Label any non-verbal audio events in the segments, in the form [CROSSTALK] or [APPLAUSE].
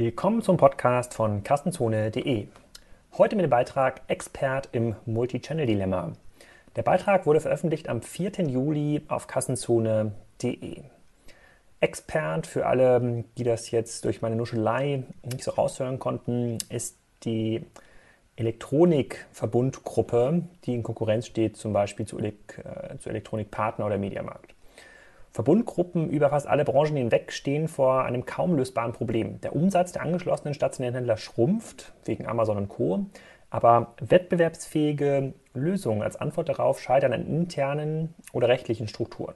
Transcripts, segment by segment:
Willkommen zum Podcast von Kassenzone.de. Heute mit dem Beitrag Expert im Multichannel-Dilemma. Der Beitrag wurde veröffentlicht am 4. Juli auf Kassenzone.de. Expert, für alle, die das jetzt durch meine Nuschelei nicht so raushören konnten, ist die Elektronikverbundgruppe, die in Konkurrenz steht zum Beispiel zu, Elek äh, zu Elektronikpartner oder Mediamarkt. Verbundgruppen über fast alle Branchen hinweg stehen vor einem kaum lösbaren Problem. Der Umsatz der angeschlossenen stationären Händler schrumpft wegen Amazon und Co. Aber wettbewerbsfähige Lösungen als Antwort darauf scheitern an internen oder rechtlichen Strukturen.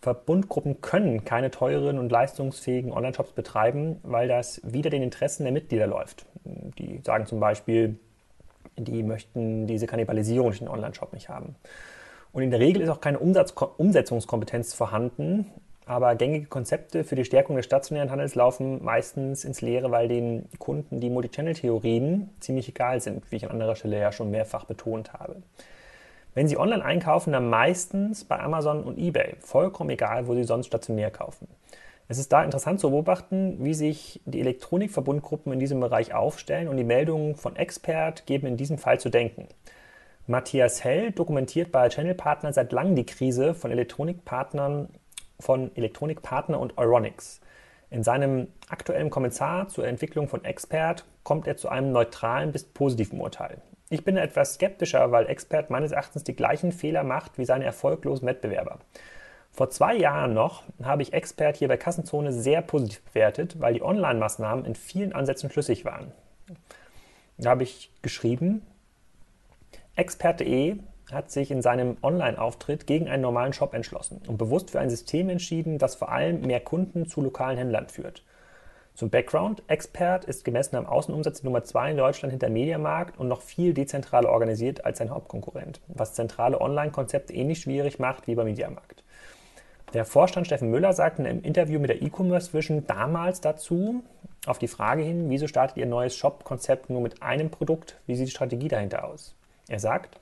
Verbundgruppen können keine teuren und leistungsfähigen Online-Shops betreiben, weil das wider den Interessen der Mitglieder läuft. Die sagen zum Beispiel, die möchten diese Kannibalisierung durch den Online-Shop nicht haben. Und in der Regel ist auch keine Umsatz Umsetzungskompetenz vorhanden, aber gängige Konzepte für die Stärkung des stationären Handels laufen meistens ins Leere, weil den Kunden die Multichannel-Theorien ziemlich egal sind, wie ich an anderer Stelle ja schon mehrfach betont habe. Wenn Sie online einkaufen, dann meistens bei Amazon und eBay. Vollkommen egal, wo Sie sonst stationär kaufen. Es ist da interessant zu beobachten, wie sich die Elektronikverbundgruppen in diesem Bereich aufstellen und die Meldungen von Expert geben in diesem Fall zu denken. Matthias Hell dokumentiert bei Channel Partner seit langem die Krise von Elektronikpartnern von Elektronikpartner und Euronics. In seinem aktuellen Kommentar zur Entwicklung von Expert kommt er zu einem neutralen bis positiven Urteil. Ich bin etwas skeptischer, weil Expert meines Erachtens die gleichen Fehler macht wie seine erfolglosen Wettbewerber. Vor zwei Jahren noch habe ich Expert hier bei Kassenzone sehr positiv bewertet, weil die Online-Maßnahmen in vielen Ansätzen schlüssig waren. Da habe ich geschrieben, Expert.de hat sich in seinem Online-Auftritt gegen einen normalen Shop entschlossen und bewusst für ein System entschieden, das vor allem mehr Kunden zu lokalen Händlern führt. Zum Background, Expert ist gemessen am Außenumsatz Nummer 2 in Deutschland hinter Mediamarkt und noch viel dezentraler organisiert als sein Hauptkonkurrent, was zentrale Online-Konzepte ähnlich schwierig macht wie beim Mediamarkt. Der Vorstand Steffen Müller sagte in einem Interview mit der E-Commerce Vision damals dazu, auf die Frage hin, wieso startet ihr neues Shop-Konzept nur mit einem Produkt, wie sieht die Strategie dahinter aus? Er sagt,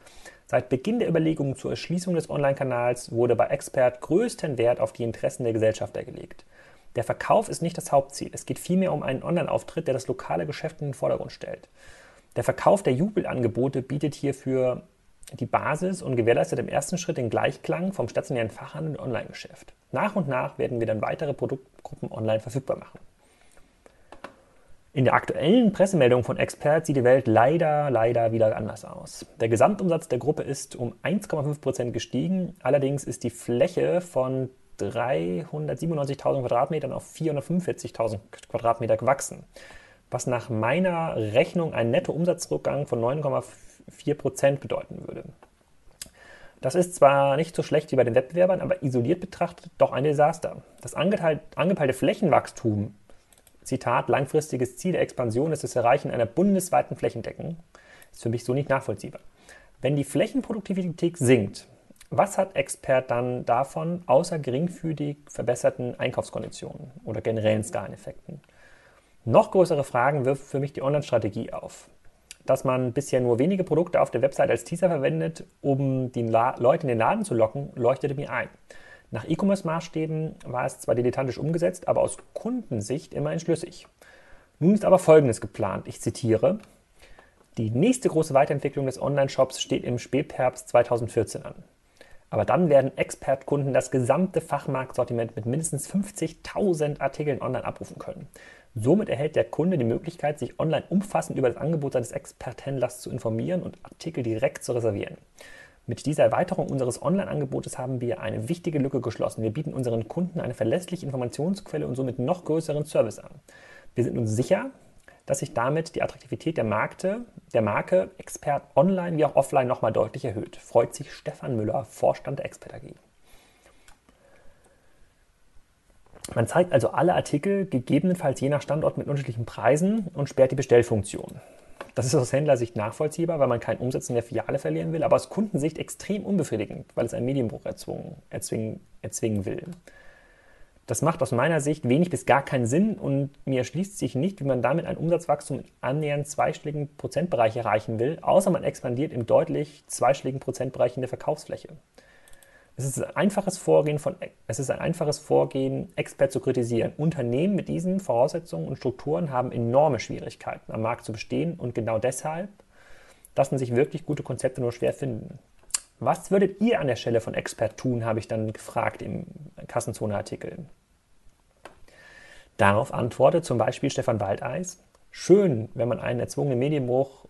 seit Beginn der Überlegungen zur Erschließung des Online-Kanals wurde bei Expert größten Wert auf die Interessen der Gesellschafter gelegt. Der Verkauf ist nicht das Hauptziel. Es geht vielmehr um einen Online-Auftritt, der das lokale Geschäft in den Vordergrund stellt. Der Verkauf der Jubelangebote bietet hierfür die Basis und gewährleistet im ersten Schritt den Gleichklang vom stationären Fachhandel und Online-Geschäft. Nach und nach werden wir dann weitere Produktgruppen online verfügbar machen. In der aktuellen Pressemeldung von Expert sieht die Welt leider, leider wieder anders aus. Der Gesamtumsatz der Gruppe ist um 1,5% gestiegen, allerdings ist die Fläche von 397.000 Quadratmetern auf 445.000 Quadratmeter gewachsen, was nach meiner Rechnung einen Nettoumsatzrückgang von 9,4% bedeuten würde. Das ist zwar nicht so schlecht wie bei den Wettbewerbern, aber isoliert betrachtet doch ein Desaster. Das angepeilte Flächenwachstum Zitat, langfristiges Ziel der Expansion ist das Erreichen einer bundesweiten Flächendeckung. Ist für mich so nicht nachvollziehbar. Wenn die Flächenproduktivität sinkt, was hat Expert dann davon, außer geringfügig verbesserten Einkaufskonditionen oder generellen Skaleneffekten? Noch größere Fragen wirft für mich die Online-Strategie auf. Dass man bisher nur wenige Produkte auf der Website als Teaser verwendet, um die Leute in den Laden zu locken, leuchtete mir ein. Nach E-Commerce-Maßstäben war es zwar dilettantisch umgesetzt, aber aus Kundensicht immerhin schlüssig. Nun ist aber Folgendes geplant. Ich zitiere. Die nächste große Weiterentwicklung des Online-Shops steht im Spätherbst 2014 an. Aber dann werden Expertkunden das gesamte Fachmarktsortiment mit mindestens 50.000 Artikeln online abrufen können. Somit erhält der Kunde die Möglichkeit, sich online umfassend über das Angebot seines Experthändlers zu informieren und Artikel direkt zu reservieren. Mit dieser Erweiterung unseres Online-Angebotes haben wir eine wichtige Lücke geschlossen. Wir bieten unseren Kunden eine verlässliche Informationsquelle und somit noch größeren Service an. Wir sind uns sicher, dass sich damit die Attraktivität der, Markte, der Marke Expert online wie auch offline nochmal deutlich erhöht. Freut sich Stefan Müller, Vorstand der Expert AG. Man zeigt also alle Artikel, gegebenenfalls je nach Standort mit unterschiedlichen Preisen und sperrt die Bestellfunktion. Das ist aus Händlersicht nachvollziehbar, weil man keinen Umsatz in der Filiale verlieren will, aber aus Kundensicht extrem unbefriedigend, weil es einen Medienbruch erzwungen, erzwingen, erzwingen will. Das macht aus meiner Sicht wenig bis gar keinen Sinn und mir erschließt sich nicht, wie man damit ein Umsatzwachstum in annähernd zweistelligen Prozentbereich erreichen will, außer man expandiert im deutlich zweistelligen Prozentbereich in der Verkaufsfläche. Es ist ein einfaches Vorgehen, von, es ist ein einfaches Vorgehen, Expert zu kritisieren. Unternehmen mit diesen Voraussetzungen und Strukturen haben enorme Schwierigkeiten, am Markt zu bestehen und genau deshalb lassen sich wirklich gute Konzepte nur schwer finden. Was würdet ihr an der Stelle von Expert tun, habe ich dann gefragt im Kassenzone-Artikel. Darauf antwortet zum Beispiel Stefan Waldeis, schön, wenn man einen erzwungenen Medienbruch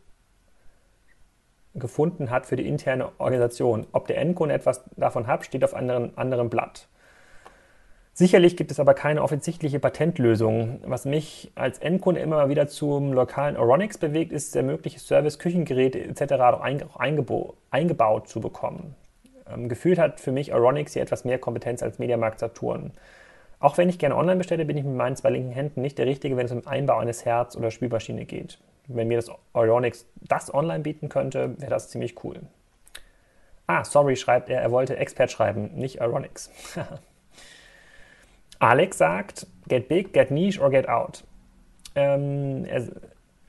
gefunden hat für die interne Organisation. Ob der Endkunde etwas davon hat, steht auf einem anderen Blatt. Sicherlich gibt es aber keine offensichtliche Patentlösung. Was mich als Endkunde immer wieder zum lokalen Oronix bewegt, ist der mögliche Service, Küchengeräte etc. auch eingebaut zu bekommen. Ähm, gefühlt hat für mich Oronix hier etwas mehr Kompetenz als Mediamarkt Saturn. Auch wenn ich gerne online bestelle, bin ich mit meinen zwei linken Händen nicht der Richtige, wenn es um Einbau eines Herz- oder Spülmaschine geht. Wenn mir das Oronix das online bieten könnte, wäre das ziemlich cool. Ah, sorry, schreibt er, er wollte Expert schreiben, nicht Oronix. [LAUGHS] Alex sagt, get big, get niche or get out. Ähm, er,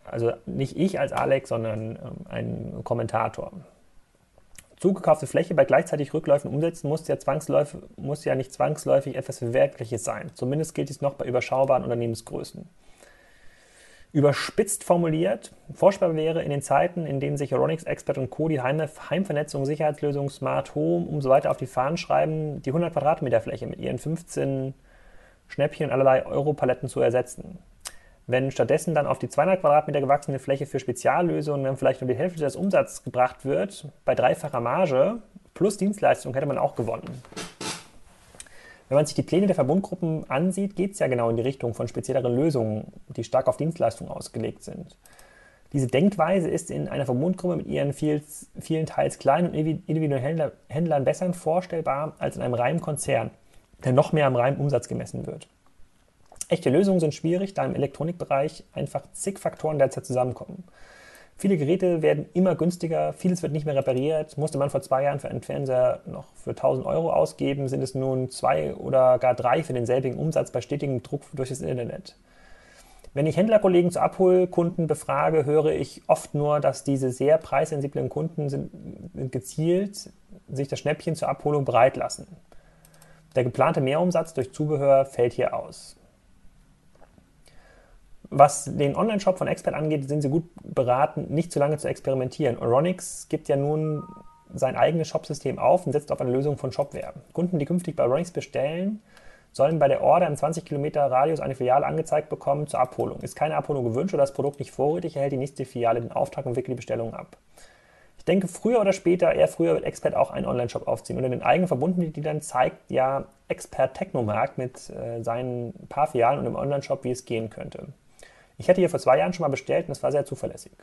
also nicht ich als Alex, sondern ähm, ein Kommentator. Zugekaufte Fläche bei gleichzeitig Rückläufen umsetzen muss ja, muss ja nicht zwangsläufig etwas Verwertliches sein. Zumindest gilt dies noch bei überschaubaren Unternehmensgrößen. Überspitzt formuliert, forschbar wäre in den Zeiten, in denen sich Euronics Expert und Co. die Heimvernetzung, Sicherheitslösung, Smart Home und so weiter auf die Fahnen schreiben, die 100 Quadratmeter Fläche mit ihren 15 Schnäppchen und allerlei Europaletten zu ersetzen. Wenn stattdessen dann auf die 200 Quadratmeter gewachsene Fläche für Speziallösungen dann vielleicht nur die Hälfte des Umsatzes gebracht wird, bei dreifacher Marge plus Dienstleistung hätte man auch gewonnen. Wenn man sich die Pläne der Verbundgruppen ansieht, geht es ja genau in die Richtung von spezielleren Lösungen, die stark auf Dienstleistungen ausgelegt sind. Diese Denkweise ist in einer Verbundgruppe mit ihren viel, vielen teils kleinen und individuellen Händlern besser vorstellbar als in einem reinen Konzern der noch mehr am reinen Umsatz gemessen wird. Echte Lösungen sind schwierig, da im Elektronikbereich einfach zig Faktoren derzeit zusammenkommen. Viele Geräte werden immer günstiger, vieles wird nicht mehr repariert. Musste man vor zwei Jahren für einen Fernseher noch für 1000 Euro ausgeben, sind es nun zwei oder gar drei für denselbigen Umsatz bei stetigem Druck durch das Internet. Wenn ich Händlerkollegen zu Abholkunden befrage, höre ich oft nur, dass diese sehr preissensiblen Kunden sind, gezielt sich das Schnäppchen zur Abholung bereit lassen. Der geplante Mehrumsatz durch Zubehör fällt hier aus. Was den Online-Shop von Expert angeht, sind sie gut beraten, nicht zu lange zu experimentieren. Oronix gibt ja nun sein eigenes Shopsystem auf und setzt auf eine Lösung von Shopware. Kunden, die künftig bei Oronix bestellen, sollen bei der Order im 20 Kilometer Radius eine Filiale angezeigt bekommen zur Abholung. Ist keine Abholung gewünscht oder das Produkt nicht vorrätig, erhält die nächste Filiale den Auftrag und wickelt die Bestellung ab. Ich denke, früher oder später, eher früher wird Expert auch einen Online-Shop aufziehen. Unter den eigenen Verbundenmitgliedern zeigt ja Expert Technomarkt mit äh, seinen paar Filialen und dem Online-Shop, wie es gehen könnte. Ich hatte hier vor zwei Jahren schon mal bestellt und es war sehr zuverlässig.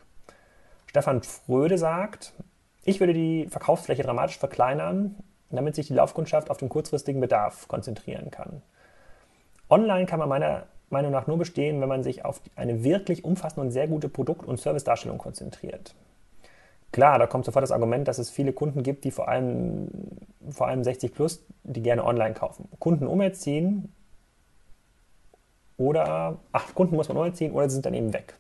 Stefan Fröde sagt, ich würde die Verkaufsfläche dramatisch verkleinern, damit sich die Laufkundschaft auf den kurzfristigen Bedarf konzentrieren kann. Online kann man meiner Meinung nach nur bestehen, wenn man sich auf eine wirklich umfassende und sehr gute Produkt- und Servicedarstellung konzentriert. Klar, da kommt sofort das Argument, dass es viele Kunden gibt, die vor allem, vor allem 60 plus, die gerne online kaufen. Kunden umerziehen oder, ach, Kunden muss man umerziehen oder sie sind dann eben weg.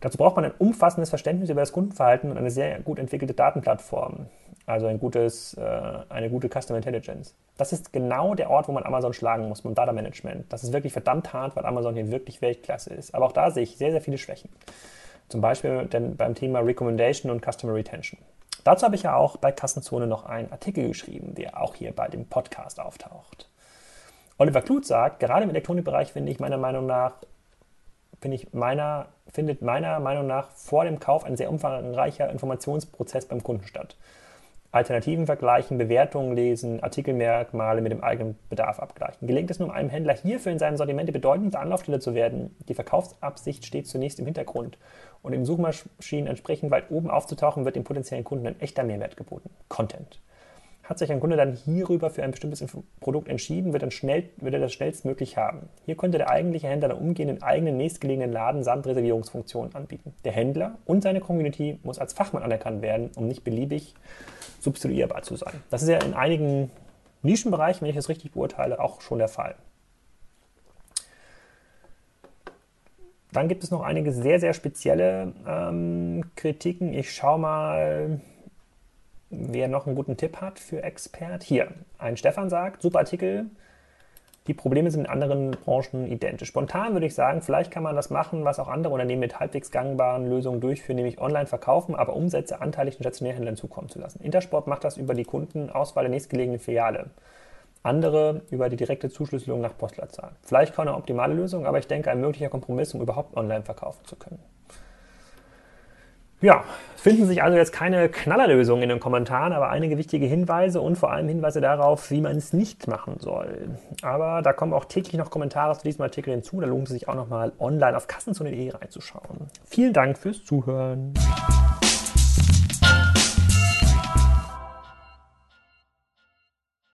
Dazu braucht man ein umfassendes Verständnis über das Kundenverhalten und eine sehr gut entwickelte Datenplattform. Also ein gutes, äh, eine gute Customer Intelligence. Das ist genau der Ort, wo man Amazon schlagen muss beim Data Management. Das ist wirklich verdammt hart, weil Amazon hier wirklich Weltklasse ist. Aber auch da sehe ich sehr, sehr viele Schwächen. Zum Beispiel beim Thema Recommendation und Customer Retention. Dazu habe ich ja auch bei Kassenzone noch einen Artikel geschrieben, der auch hier bei dem Podcast auftaucht. Oliver Kluth sagt, gerade im Elektronikbereich finde ich meiner Meinung nach, finde ich meiner, findet meiner Meinung nach vor dem Kauf ein sehr umfangreicher Informationsprozess beim Kunden statt. Alternativen vergleichen, Bewertungen lesen, Artikelmerkmale mit dem eigenen Bedarf abgleichen. Gelingt es nun einem Händler hierfür in seinem Sortiment die bedeutendste Anlaufstelle zu werden, die Verkaufsabsicht steht zunächst im Hintergrund und in Suchmaschinen entsprechend weit oben aufzutauchen, wird dem potenziellen Kunden ein echter Mehrwert geboten. Content. Hat sich ein Kunde dann hierüber für ein bestimmtes Produkt entschieden, wird, dann schnell, wird er das schnellstmöglich haben. Hier könnte der eigentliche Händler dann umgehend den eigenen nächstgelegenen Laden samt Reservierungsfunktion anbieten. Der Händler und seine Community muss als Fachmann anerkannt werden, um nicht beliebig substituierbar zu sein. Das ist ja in einigen Nischenbereichen, wenn ich das richtig beurteile, auch schon der Fall. Dann gibt es noch einige sehr, sehr spezielle ähm, Kritiken. Ich schaue mal wer noch einen guten Tipp hat für Expert, hier. Ein Stefan sagt, super Artikel, die Probleme sind in anderen Branchen identisch. Spontan würde ich sagen, vielleicht kann man das machen, was auch andere Unternehmen mit halbwegs gangbaren Lösungen durchführen, nämlich online verkaufen, aber Umsätze anteilig den Stationärhändlern zukommen zu lassen. Intersport macht das über die Kundenauswahl der nächstgelegenen Filiale. Andere über die direkte Zuschlüsselung nach Postleitzahl. Vielleicht keine optimale Lösung, aber ich denke, ein möglicher Kompromiss, um überhaupt online verkaufen zu können. Ja, finden sich also jetzt keine Knallerlösungen in den Kommentaren, aber einige wichtige Hinweise und vor allem Hinweise darauf, wie man es nicht machen soll. Aber da kommen auch täglich noch Kommentare zu diesem Artikel hinzu. Da lohnt es sich auch nochmal online auf kassenzone.de reinzuschauen. Vielen Dank fürs Zuhören.